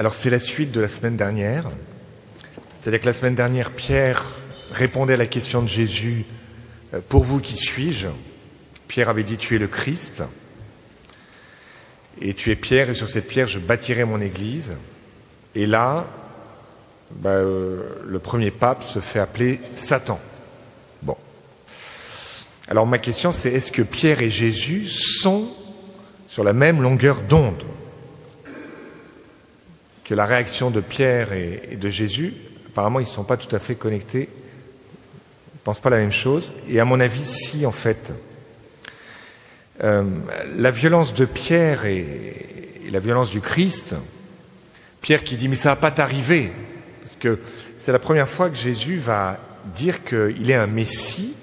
Alors c'est la suite de la semaine dernière. C'est-à-dire que la semaine dernière, Pierre répondait à la question de Jésus, euh, Pour vous, qui suis-je? Pierre avait dit, Tu es le Christ. Et tu es Pierre, et sur cette pierre, je bâtirai mon Église. Et là, bah, euh, le premier pape se fait appeler Satan. Bon. Alors ma question, c'est est-ce que Pierre et Jésus sont sur la même longueur d'onde? Que la réaction de Pierre et, de Jésus, apparemment, ils ne sont pas tout à fait connectés, ils ne pensent pas la même chose, et à mon avis, si, en fait. Euh, la violence de Pierre et, la violence du Christ, Pierre qui dit, mais ça va pas t'arriver, parce que c'est la première fois que Jésus va dire qu'il est un Messie,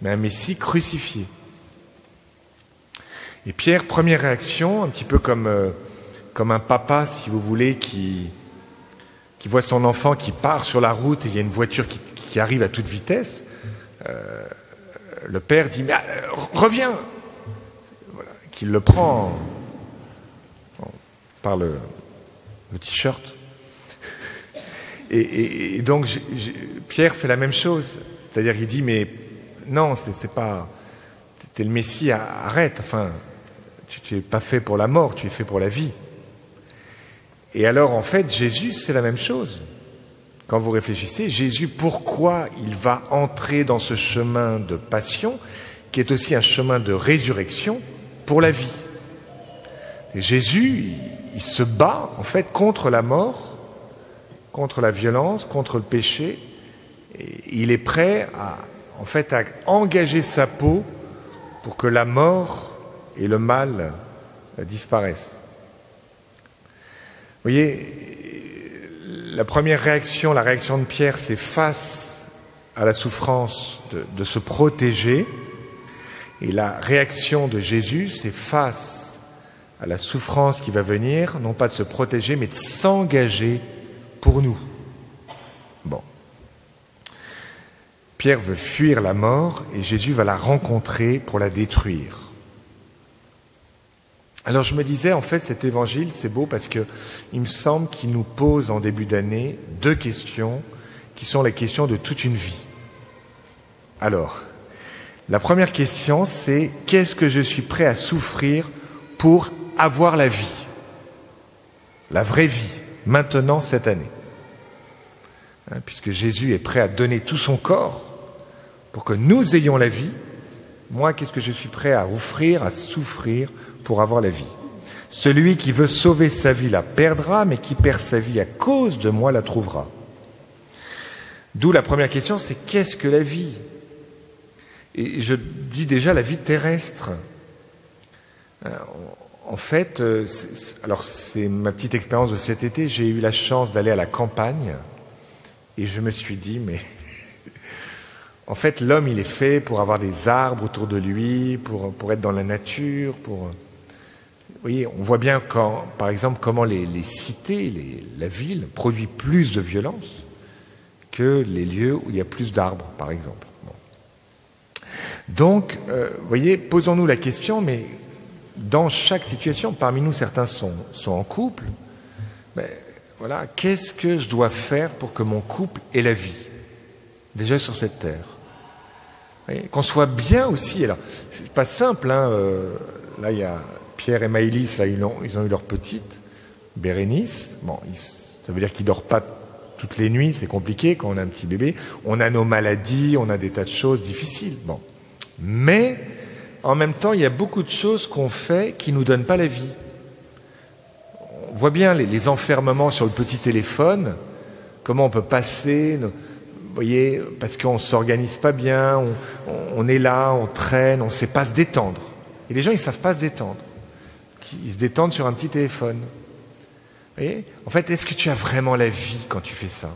mais un Messie crucifié. Et Pierre, première réaction, un petit peu comme... Euh, comme un papa, si vous voulez, qui, voit son enfant qui part sur la route et il y a une voiture qui, arrive à toute vitesse, euh, le père dit Mais euh, reviens Qu'il le prend par le, t-shirt. Et, donc Pierre fait la même chose. C'est-à-dire il dit Mais non, c'est pas. T'es le Messie, arrête. Enfin, tu n'es pas fait pour la mort, tu es fait pour la vie. Et alors, en fait, Jésus, c'est la même chose. Quand vous réfléchissez, Jésus, pourquoi il va entrer dans ce chemin de passion, qui est aussi un chemin de résurrection pour la vie? Jésus, il, il se bat, en fait, contre la mort, contre la violence, contre le péché. Et il est prêt à, en fait, à engager sa peau pour que la mort et le mal disparaissent. Vous voyez, la première réaction, la réaction de Pierre, c'est face à la souffrance de, se protéger. Et la réaction de Jésus, c'est face à la souffrance qui va venir, non pas de se protéger, mais de s'engager pour nous. Bon. Pierre veut fuir la mort et Jésus va la rencontrer pour la détruire. Alors je me disais, en fait, cet évangile, c'est beau parce que il me semble qu'il nous pose en début d'année deux questions qui sont les questions de toute une vie. Alors, la première question, c'est qu'est-ce que je suis prêt à souffrir pour avoir la vie La vraie vie, maintenant, cette année? Hein, puisque Jésus est prêt à donner tout son corps pour que nous ayons la vie, moi, qu'est-ce que je suis prêt à offrir, à souffrir pour avoir la vie? Celui qui veut sauver sa vie la perdra, mais qui perd sa vie à cause de moi la trouvera. D'où la première question, c'est qu'est-ce que la vie? Et je dis déjà la vie terrestre. En fait, euh, alors c'est ma petite expérience de cet été, j'ai eu la chance d'aller à la campagne et je me suis dit, mais en fait, l'homme, il est fait pour avoir des arbres autour de lui, pour, être dans la nature, pour... Oui, on voit bien quand, par exemple, comment les, cités, la ville produit plus de violence que les lieux où il y a plus d'arbres, par exemple. Donc, euh, vous voyez, posons-nous la question, mais dans chaque situation, parmi nous, certains sont, sont en couple, mais voilà, qu'est-ce que je dois faire pour que mon couple ait la vie, déjà sur cette terre Qu'on soit bien aussi. Alors, c'est pas simple, hein, euh, là, il y a Pierre et Maïlis, là, ils ont, eu leur petite, Bérénice. Bon, ça veut dire qu'ils ne dorment pas toutes les nuits, c'est compliqué quand on a un petit bébé. On a nos maladies, on a des tas de choses difficiles. Bon. Mais, en même temps, il y a beaucoup de choses qu'on fait qui ne nous donnent pas la vie. On voit bien les, enfermements sur le petit téléphone, comment on peut passer, vous voyez, parce qu'on ne s'organise pas bien, on, est là, on traîne, on ne sait pas se détendre. Et les gens, ils ne savent pas se détendre ils se détendent sur un petit téléphone. Vous voyez? En fait, est-ce que tu as vraiment la vie quand tu fais ça?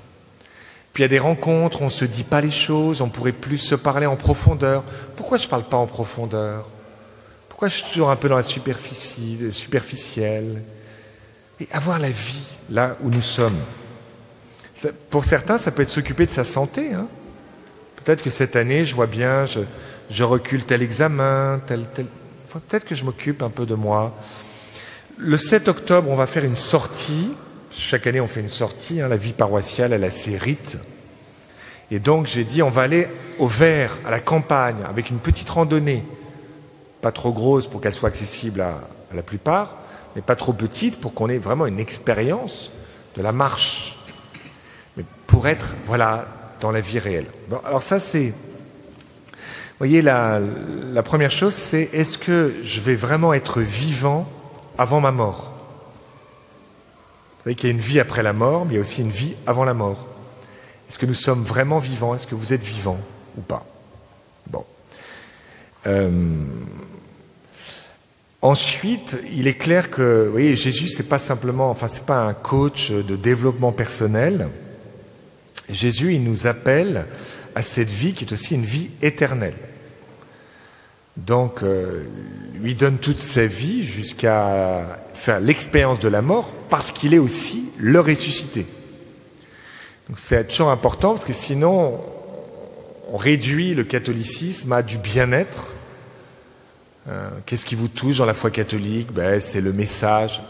Puis il y a des rencontres, on ne se dit pas les choses, on pourrait plus se parler en profondeur. Pourquoi je ne parle pas en profondeur? Pourquoi je suis toujours un peu dans la superficie, superficielle? Et avoir la vie là où nous sommes. Pour certains, ça peut être s'occuper de sa santé. Hein Peut-être que cette année, je vois bien, je, recule tel examen, tel, tel. Peut-être que je m'occupe un peu de moi. Le 7 octobre, on va faire une sortie. chaque année, on fait une sortie. Hein, la vie paroissiale, elle a ses rites. Et donc, j'ai dit, on va aller au vert, à la campagne, avec une petite randonnée. Pas trop grosse pour qu'elle soit accessible à, la plupart, mais pas trop petite pour qu'on ait vraiment une expérience de la marche. Pour être, voilà, dans la vie réelle. alors ça, c'est... Voyez, la, la première chose, c'est est-ce que je vais vraiment être vivant avant ma mort? Vous savez qu'il y a une vie après la mort, mais il y a aussi une vie avant la mort. Est-ce que nous sommes vraiment vivants? Est-ce que vous êtes vivant ou pas? Bon. Euh, ensuite, il est clair que, vous voyez, Jésus, c'est pas simplement, enfin, c'est pas un coach de développement personnel. Jésus, il nous appelle à cette vie qui est aussi une vie éternelle. Donc, euh, lui donne toute sa vie jusqu'à faire l'expérience de la mort parce qu'il est aussi le ressuscité. Donc c'est toujours important parce que sinon, on réduit le catholicisme à du bien-être. Euh, qu'est-ce qui vous touche dans la foi catholique? Ben, C'est le message.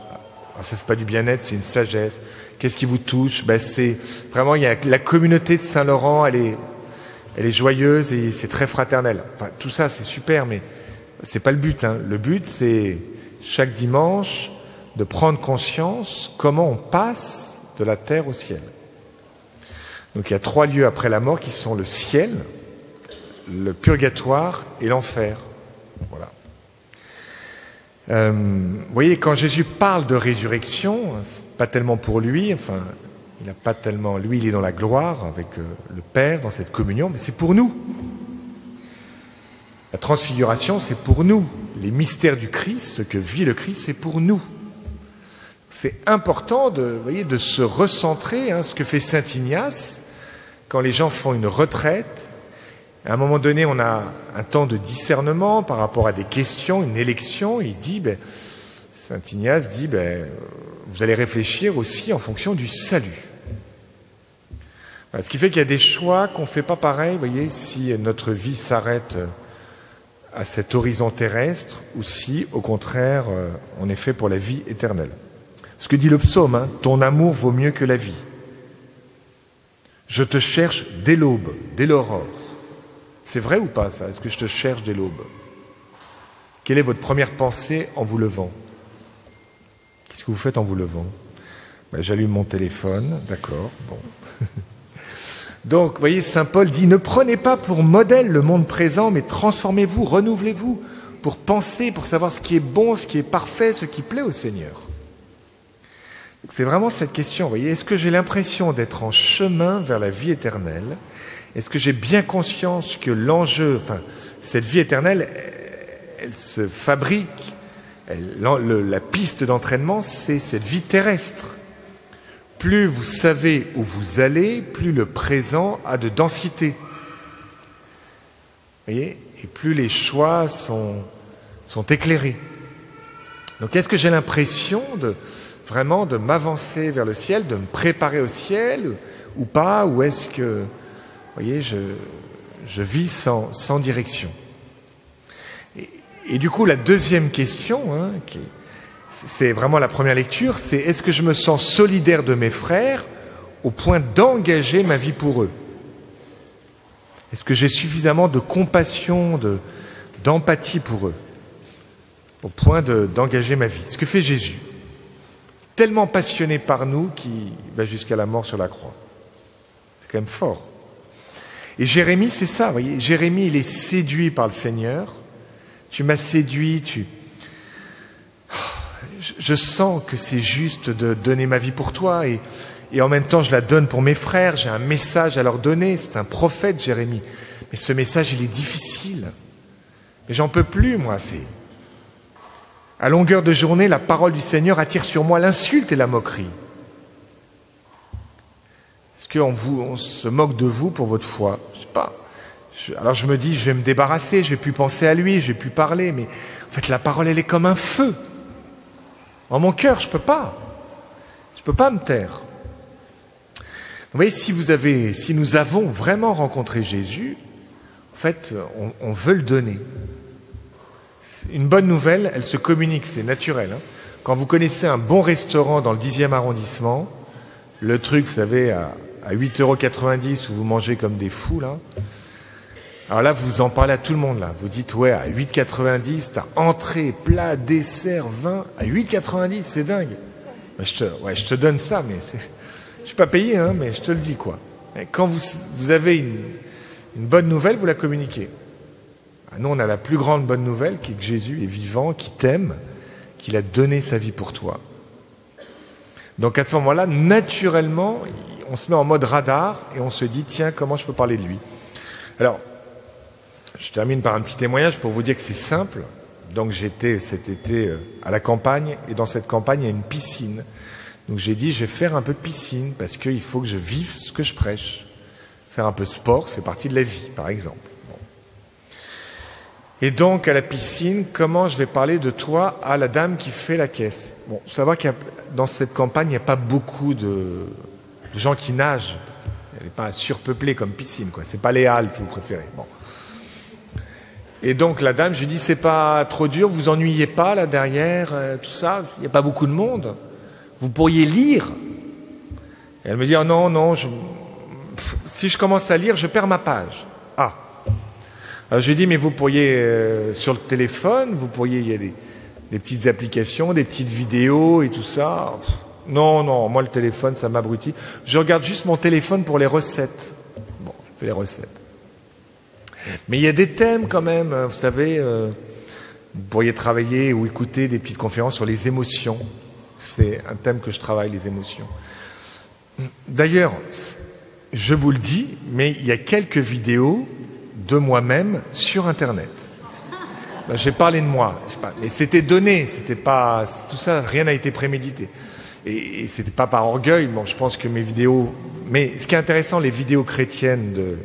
Alors ça, c'est pas du bien-être, c'est une sagesse. Qu'est-ce qui vous touche? Ben, C'est vraiment, il y a la communauté de Saint-Laurent, elle est elle est joyeuse et c'est très fraternel. Enfin, tout ça, c'est super, mais c'est pas le but. Hein. Le but, c'est chaque dimanche de prendre conscience comment on passe de la terre au ciel. Donc il y a trois lieux après la mort qui sont le ciel, le purgatoire et l'enfer. Voilà. Euh, vous voyez, quand Jésus parle de résurrection, pas tellement pour lui, enfin, il n'a pas tellement. Lui, il est dans la gloire avec euh, le Père, dans cette communion, mais c'est pour nous. La transfiguration, c'est pour nous. Les mystères du Christ, ce que vit le Christ, c'est pour nous. C'est important de se recentrer, hein, ce que fait Saint Ignace quand les gens font une retraite. À un moment donné, on a un temps de discernement par rapport à des questions, une élection. Il dit, ben, Saint Ignace dit, ben, vous allez réfléchir aussi en fonction du salut. Ce qui fait qu'il y a des choix qu'on ne fait pas pareil, vous voyez, si notre vie s'arrête à cet horizon terrestre ou si, au contraire, euh, on est fait pour la vie éternelle. Ce que dit le psaume, hein, ton amour vaut mieux que la vie. Je te cherche dès l'aube, dès l'aurore. C'est vrai ou pas ça? Est-ce que je te cherche dès l'aube? Quelle est votre première pensée en vous levant? Qu'est-ce que vous faites en vous levant? Ben, J'allume mon téléphone, d'accord, bon. Donc, vous voyez, Saint Paul dit, ne prenez pas pour modèle le monde présent, mais transformez-vous, renouvelez-vous, pour penser, pour savoir ce qui est bon, ce qui est parfait, ce qui plaît au Seigneur. C'est vraiment cette question, voyez, est-ce que j'ai l'impression d'être en chemin vers la vie éternelle? Est-ce que j'ai bien conscience que l'enjeu, cette vie éternelle, elle, se fabrique, la piste d'entraînement, c'est cette vie terrestre. Plus vous savez où vous allez, plus le présent a de densité. voyez? Et plus les choix sont, éclairés. Donc est-ce que j'ai l'impression vraiment de m'avancer vers le ciel, de me préparer au ciel ou pas? Ou est-ce que, voyez, je, vis sans, direction et, du coup, la deuxième question, hein, c'est vraiment la première lecture, c'est est-ce que je me sens solidaire de mes frères au point d'engager ma vie pour eux? Est-ce que j'ai suffisamment de compassion, d'empathie pour eux au point d'engager ma vie? Ce que fait Jésus, tellement passionné par nous qu'il va jusqu'à la mort sur la croix. C'est quand même fort. Et Jérémie, c'est ça, vous voyez. Jérémie, il est séduit par le Seigneur. Tu m'as séduit, tu, je sens que c'est juste de donner ma vie pour toi et, en même temps je la donne pour mes frères, j'ai un message à leur donner, c'est un prophète Jérémie. Mais ce message il est difficile. Mais j'en peux plus moi, c'est à longueur de journée la parole du Seigneur attire sur moi l'insulte et la moquerie. Est-ce qu'on on se moque de vous pour votre foi? Je sais pas. alors je me dis, je vais me débarrasser, je vais plus penser à lui, je vais plus parler, mais en fait la parole elle est comme un feu. En mon cœur, je ne peux pas. Je ne peux pas me taire. Vous voyez, si, vous avez, si nous avons vraiment rencontré Jésus, en fait, on, on veut le donner. Une bonne nouvelle, elle se communique, c'est naturel. Hein. Quand vous connaissez un bon restaurant dans le 10e arrondissement, le truc, vous savez, à, à 8,90 euros où vous mangez comme des fous, là, alors là, vous en parlez à tout le monde, là. Vous dites, ouais, à 8,90, t'as entrée, plat, dessert, vin, à 8,90, c'est dingue. je, te, je te donne ça, mais je suis pas payé, hein, mais je te le dis, quoi. quand vous, avez une, une, bonne nouvelle, vous la communiquez. Ah, nous, on a la plus grande bonne nouvelle, qui est que Jésus est vivant, qui t'aime, qu'il a donné sa vie pour toi. Donc à ce moment-là, naturellement, on se met en mode radar et on se dit, tiens, comment je peux parler de lui? Alors, je termine par un petit témoignage pour vous dire que c'est simple. Donc j'étais cet été euh, à la campagne et dans cette campagne il y a une piscine. Donc j'ai dit je vais faire un peu de piscine parce qu'il faut que je vive ce que je prêche. Faire un peu de sport, ça fait partie de la vie par exemple. Et donc à la piscine, comment je vais parler de toi à la dame qui fait la caisse? Bon, savoir qu'il dans cette campagne il n'y a pas beaucoup de, gens qui nagent. Elle n'est pas surpeuplée comme piscine, quoi. C'est pas les halles si vous préférez. Et donc la dame, je lui dis, c'est pas trop dur, vous ennuyez pas là derrière, euh, tout ça, il n'y a pas beaucoup de monde. Vous pourriez lire. elle me dit, oh non, non, si je commence à lire, je perds ma page. Ah. Alors je lui dis, mais vous pourriez, euh, sur le téléphone, vous pourriez, il y a des, petites applications, des petites vidéos et tout ça. Non, non, moi le téléphone, ça m'abrutit. Je regarde juste mon téléphone pour les recettes. Bon, je fais les recettes. Mais il y a des thèmes quand même, vous savez, euh, vous pourriez travailler ou écouter des petites conférences sur les émotions. C'est un thème que je travaille, les émotions. D'ailleurs, je vous le dis, mais il y a quelques vidéos de moi-même sur Internet. Ben, J'ai parlé de moi, mais c'était donné, c'était pas tout ça, rien n'a été prémédité. Et, et c'était pas par orgueil. Bon, je pense que mes vidéos, mais ce qui est intéressant, les vidéos chrétiennes de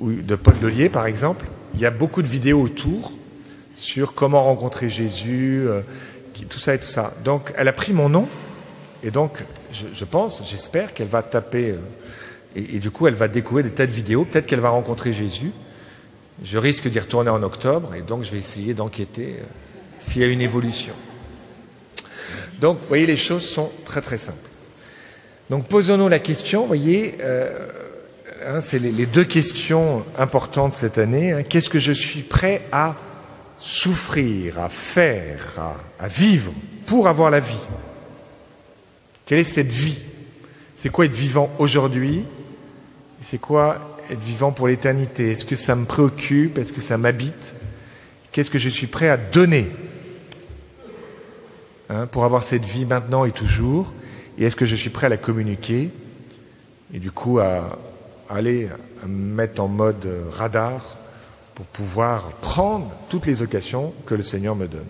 de Paul Delier, par exemple, il y a beaucoup de vidéos autour sur comment rencontrer Jésus, euh, tout ça et tout ça. Donc, elle a pris mon nom, et donc, je, pense, j'espère qu'elle va taper, euh, et, du coup, elle va découvrir des tas de vidéos. Peut-être qu'elle va rencontrer Jésus. Je risque d'y retourner en octobre, et donc je vais essayer d'enquêter euh, s'il y a une évolution. Donc, vous voyez, les choses sont très très simples. Donc, posons-nous la question, vous voyez, Hein, c'est les, deux questions importantes cette année. Hein. Qu'est-ce que je suis prêt à souffrir, à faire, à, vivre pour avoir la vie? Quelle est cette vie? C'est quoi être vivant aujourd'hui? C'est quoi être vivant pour l'éternité? Est-ce que ça me préoccupe? Est-ce que ça m'habite? Qu'est-ce que je suis prêt à donner hein, pour avoir cette vie maintenant et toujours Et est-ce que je suis prêt à la communiquer Et du coup à, aller mettre en mode radar pour pouvoir prendre toutes les occasions que le Seigneur me donne.